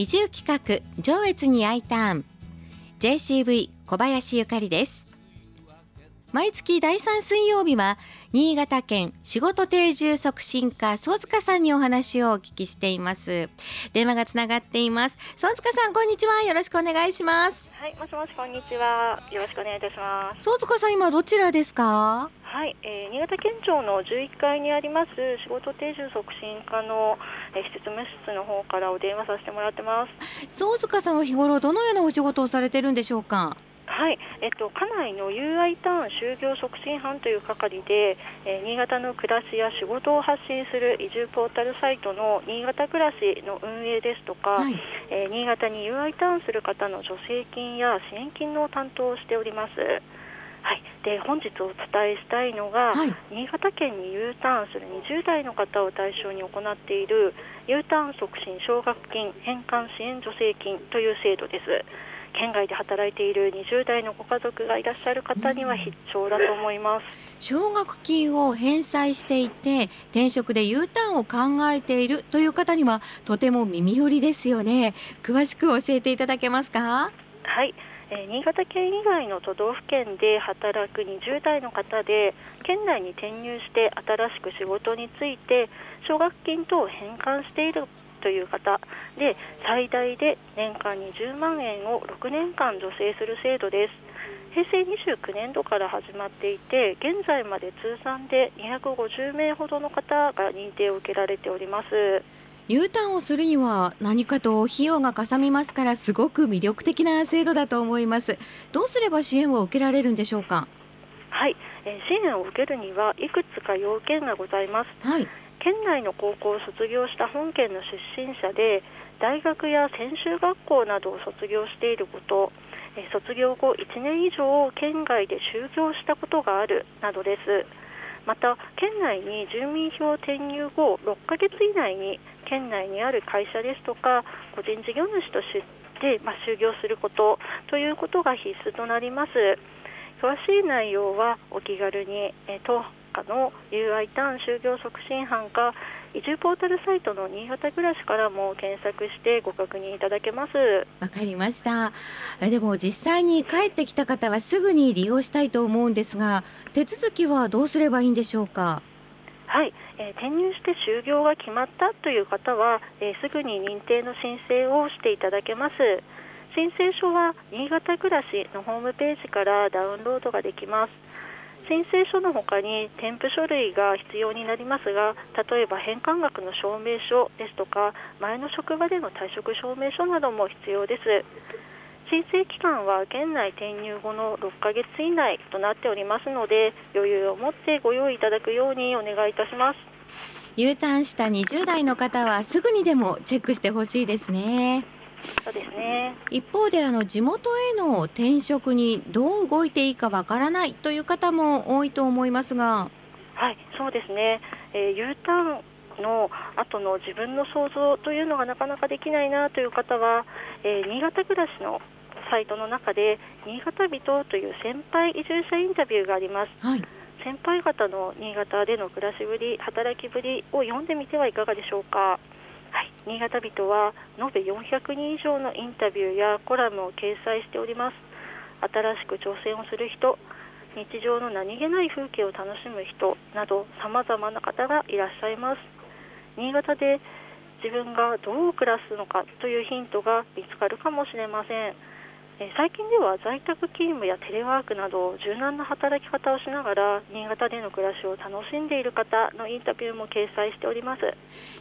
移住企画上越に I ターン。JCV 小林ゆかりです。毎月第3水曜日は新潟県仕事定住促進課総塚さんにお話をお聞きしています。電話がつながっています。総塚さんこんにちは。よろしくお願いします。はいもしもしこんにちは。よろしくお願いいたします。総塚さん今どちらですか？はい、えー、新潟県庁の11階にあります仕事定住促進課の、えー、施設務室の方からお電話させてもらってます。総塚さんは日頃どのようなお仕事をされてるんでしょうか？はい、えっと、家内の UI ターン就業促進班という係で、えー、新潟の暮らしや仕事を発信する移住ポータルサイトの新潟暮らしの運営ですとか、はい、えー、新潟に UI ターンする方の助成金や支援金の担当をしております。はい、で本日お伝えしたいのが、はい、新潟県に U ターンする20代の方を対象に行っている U ターン促進奨学金返還支援助成金という制度です。県外で働いている20代のご家族がいらっしゃる方には必聴だと思います。奨学金を返済していて転職で U ターンを考えているという方にはとても耳寄りですよね。詳しく教えていただけますか？はい。え新潟県以外の都道府県で働く20代の方で県内に転入して新しく仕事について奨学金等を返還しているという方で最大で年間20万円を6年間助成する制度です。平成29年度から始まっていて現在まで通算で250名ほどの方が認定を受けられております。U ターンをするには何かと費用がかさみますからすごく魅力的な制度だと思います。どうすれば支援を受けられるんでしょうか？はい、え支援を受けるにはいくつか要件がございます、はい、県内の高校を卒業した本県の出身者で大学や専修学校などを卒業していること卒業後1年以上県外で就業したことがあるなどです。また県内に住民票転入後6ヶ月以内に県内にある会社ですとか個人事業主として、まあ、就業することということが必須となります。詳しい内容はお気軽に、え当課の UI ターン就業促進班か移住ポータルサイトの新潟暮らしからも検索してご確認いただけます。わかりました。でも実際に帰ってきた方はすぐに利用したいと思うんですが手続きはどうすればいいんでしょうか？はい、えー、転入して就業が決まったという方は、えー、すぐに認定の申請をしていただけます。申請書は新潟暮らしのホームページからダウンロードができます申請書のほかに添付書類が必要になりますが例えば返還額の証明書ですとか前の職場での退職証明書なども必要です。申請期間は県内転入後の6ヶ月以内となっておりますので余裕を持ってご用意いただくようにお願いいたします。U ターンした20代の方はすぐにでもチェックしてほしいですね。そうですね。一方であの地元への転職にどう動いていいかわからないという方も多いと思いますが。はいそうですね、えー、U ターンの後の自分の想像というのがなかなかできないなという方は、えー、新潟暮らしのサイトの中で新潟人という先輩移住者インタビューがあります、はい、先輩方の新潟での暮らしぶり働きぶりを読んでみてはいかがでしょうかはい、新潟人は延べ400人以上のインタビューやコラムを掲載しております。新しく挑戦をする人日常の何気ない風景を楽しむ人などさまざまな方がいらっしゃいます。新潟で自分がどう暮らすのかというヒントが見つかるかもしれません。最近では在宅勤務やテレワークなど柔軟な働き方をしながら新潟での暮らしを楽しんでいる方のインタビューも掲載しております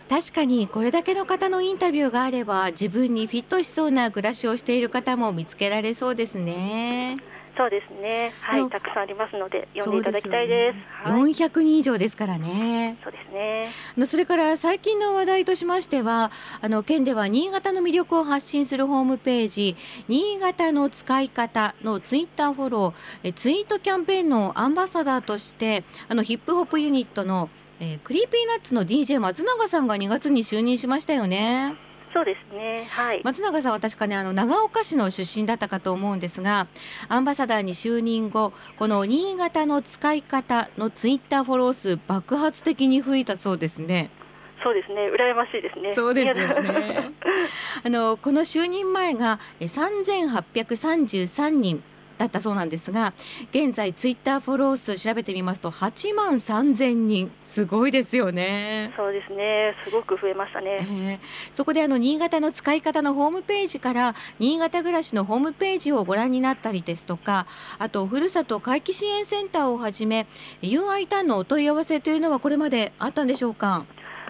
確かにこれだけの方のインタビューがあれば自分にフィットしそうな暮らしをしている方も見つけられそうですね。そうですね。はい、たくさんありますので読んでいただきたいです。四百、人以上ですからね。そうですね。あのそれから最近の話題としましては、あの県では新潟の魅力を発信するホームページ、新潟の使い方のツイッターフォロー、えツイートキャンペーンのアンバサダーとして、あのヒップホップユニットの、えー、 Creepy Nuts の DJ 松永さんが2月に就任しましたよね。そうですね、はい、松永さんは確かねあの長岡市の出身だったかと思うんですがアンバサダーに就任後この新潟の使い方のツイッターフォロー数爆発的に増えたそうですね。そうですね。羨ましいですね。そうですよね。あのこの就任前が3833人だったそうなんですが現在ツイッターフォロー数調べてみますと8万3000人。すごいですよね。そうですね。すごく増えましたね、えー、そこであの新潟の使い方のホームページから新潟暮らしのホームページをご覧になったりですとかあとふるさと回帰支援センターをはじめ UI ターンのお問い合わせというのはこれまであったんでしょうか？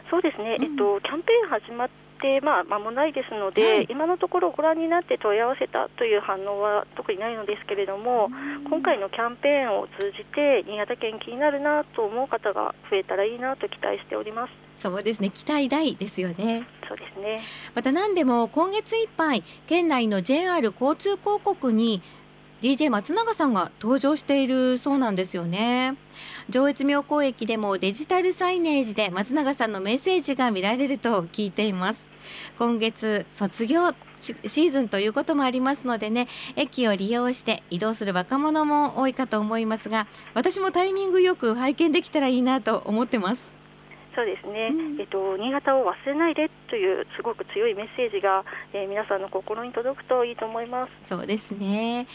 そうですね、うん、えっと、キャンペーン始まっでまあ、間もないですので、はい、今のところご覧になって問い合わせたという反応は特にないのですけれども、今回のキャンペーンを通じて、新潟県気になるなと思う方が増えたらいいなと期待しております。そうですね。期待大ですよね。そうですね。また何でも今月いっぱい県内の JR 交通広告に DJ 松永さんが登場しているそうなんですよね。上越妙高駅でもデジタルサイネージで松永さんのメッセージが見られると聞いています今月卒業シーズンということもありますのでね駅を利用して移動する若者も多いかと思いますが私もタイミングよく拝見できたらいいなと思ってます。そうですね、うん、えっと、新潟を忘れないでというすごく強いメッセージが、えー、皆さんの心に届くといいと思います。そうですね。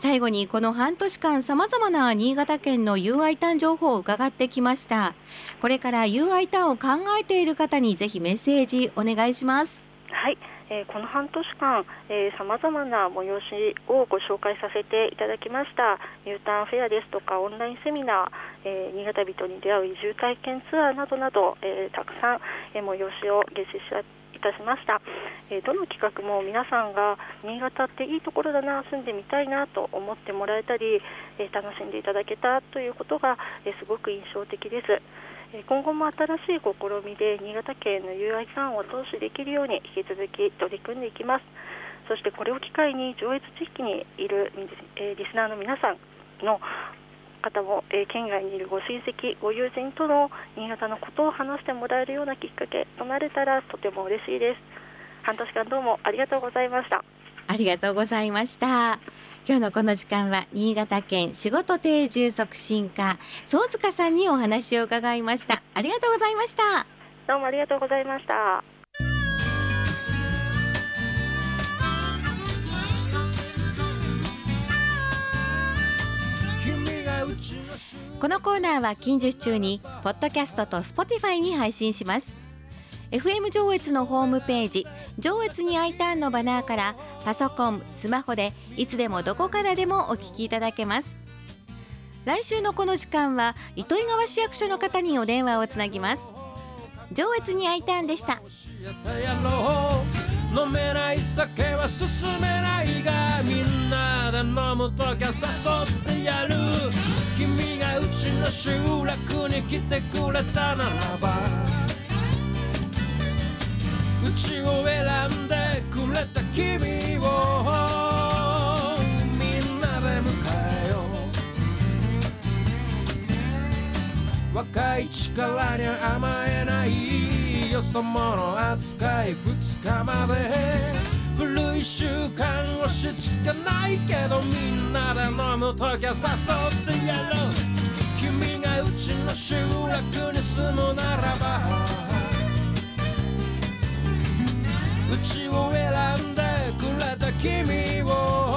最後にこの半年間さまざまな新潟県の UI ターン情報を伺ってきました。これから UI ターンを考えている方にぜひメッセージお願いします。はいえ、この半年間さまざまな催しをご紹介させていただきました U ターンフェアですとかオンラインセミナー、えー、新潟人に出会う移住体験ツアーなどなど、えー、たくさん、えー、催しを実施いたしました、え、どの企画も皆さんが新潟っていいところだな住んでみたいなと思ってもらえたり、え、楽しんでいただけたということが、え、すごく印象的です。今後も新しい試みで新潟県の UI さんを投資できるように引き続き取り組んでいきますそしてこれを機会に上越地域にいるリスナーの皆さんの方も、え県外にいるご親戚、ご友人との新潟のことを話してもらえるようなきっかけとなれたらとても嬉しいです。半年間どうもありがとうございました。ありがとうございました。今日のこの時間は新潟県仕事定住促進課総塚さんにお話を伺いました。ありがとうございました。どうもありがとうございました。このコーナーは近日中にポッドキャストと Spotify に配信します FM 上越のホームページ上越に I ターンのバナーからパソコンスマホでいつでもどこからでもお聞きいただけます。来週のこの時間は糸魚川市役所の方にお電話をつなぎます。上越に I ターンでした。飲めない酒は進めないがみんなで飲むときは誘ってやる。君がうちの集落に来てくれたならばうちを選んでくれた君を。みんなで迎えよう。若い力に甘えないよそ者扱い2日まで。古い習慣押し付けないけどみんなで飲むときは誘ってやろう。君がうちの集落に住むならば。うちを選んでくれた君を。